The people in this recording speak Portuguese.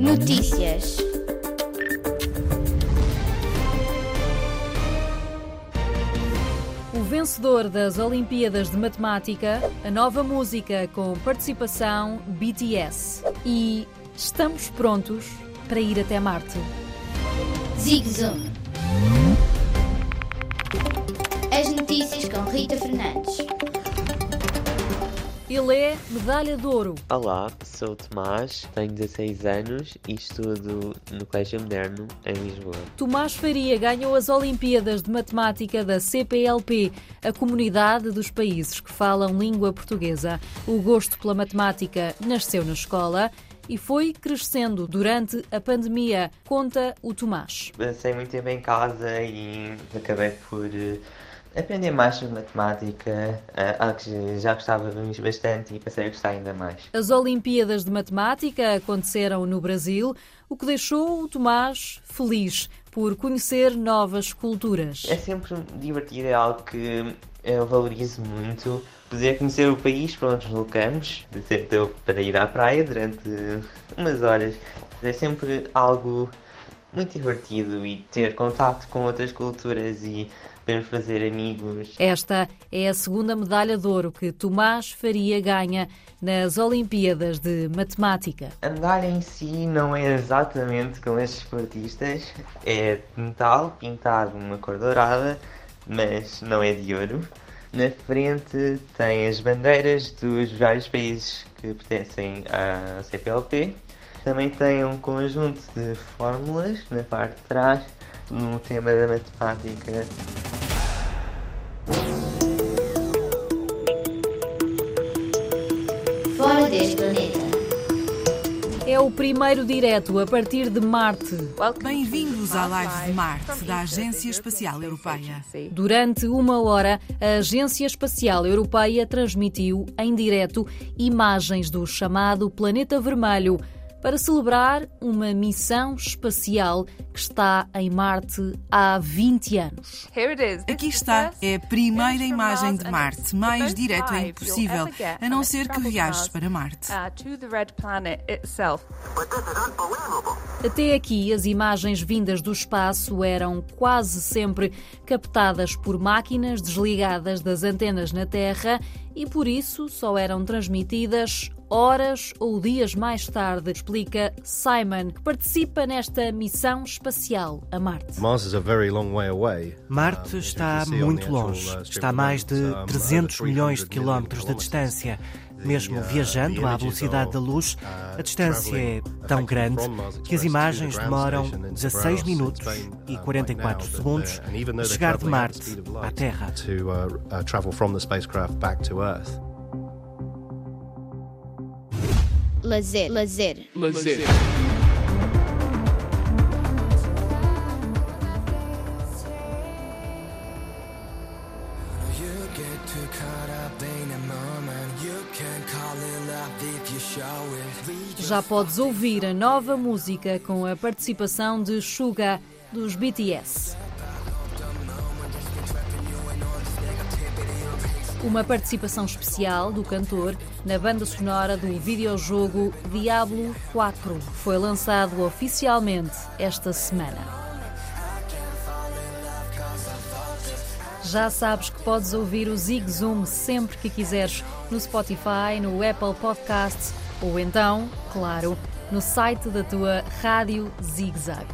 Notícias. O vencedor das Olimpíadas de Matemática, a nova música com participação BTS. E estamos prontos para ir até Marte. Zig Zoom. As notícias com Rita Fernandes. Ele é medalha de ouro. Olá, sou o Tomás, tenho 16 anos e estudo no Colégio Moderno em Lisboa. Tomás Faria ganhou as Olimpíadas de Matemática da CPLP, a comunidade dos países que falam língua portuguesa. O gosto pela matemática nasceu na escola e foi crescendo durante a pandemia, conta o Tomás. Passei muito tempo em casa e acabei por eh, aprender mais sobre matemática, eh, algo que já gostava bastante e passei a gostar ainda mais. As Olimpíadas de Matemática aconteceram no Brasil, o que deixou o Tomás feliz por conhecer novas culturas. É sempre divertido, é algo que eu valorizo muito. Poder conhecer o país para onde nos deslocamos, de sempre deu para ir à praia durante umas horas. É sempre algo muito divertido e ter contato com outras culturas e podermos fazer amigos. Esta é a segunda medalha de ouro que Tomás Faria ganha nas Olimpíadas de Matemática. A medalha em si não é exatamente como estes esportistas, é de metal pintado uma cor dourada, mas não é de ouro. Na frente tem as bandeiras dos vários países que pertencem à CPLP. Também tem um conjunto de fórmulas na parte de trás, no tema da matemática. Deste planeta. É o primeiro direto a partir de Marte. Bem-vindos à Live de Marte, da Agência Espacial Europeia. Durante uma hora, a Agência Espacial Europeia transmitiu em direto imagens do chamado Planeta Vermelho para celebrar uma missão espacial que está em Marte há 20 anos. Aqui está, é a primeira imagem de Marte, mais direto é impossível, a não ser que viajes para Marte. Até aqui, as imagens vindas do espaço eram quase sempre captadas por máquinas desligadas das antenas na Terra e por isso só eram transmitidas horas ou dias mais tarde, explica Simon, que participa nesta missão espacial a Marte. Marte está muito longe, está a mais de 300 milhões de quilómetros de distância. Mesmo viajando à velocidade da luz, a distância é tão grande que as imagens demoram 16 minutos e 44 segundos a chegar de Marte à Terra. Lazer. Lazer. Já podes ouvir a nova música com a participação de Suga dos BTS. Uma participação especial do cantor na banda sonora do videojogo Diablo 4 foi lançado oficialmente esta semana. Já sabes que podes ouvir o Zig Zoom sempre que quiseres no Spotify, no Apple Podcasts ou então, claro, no site da tua Rádio Zig Zag.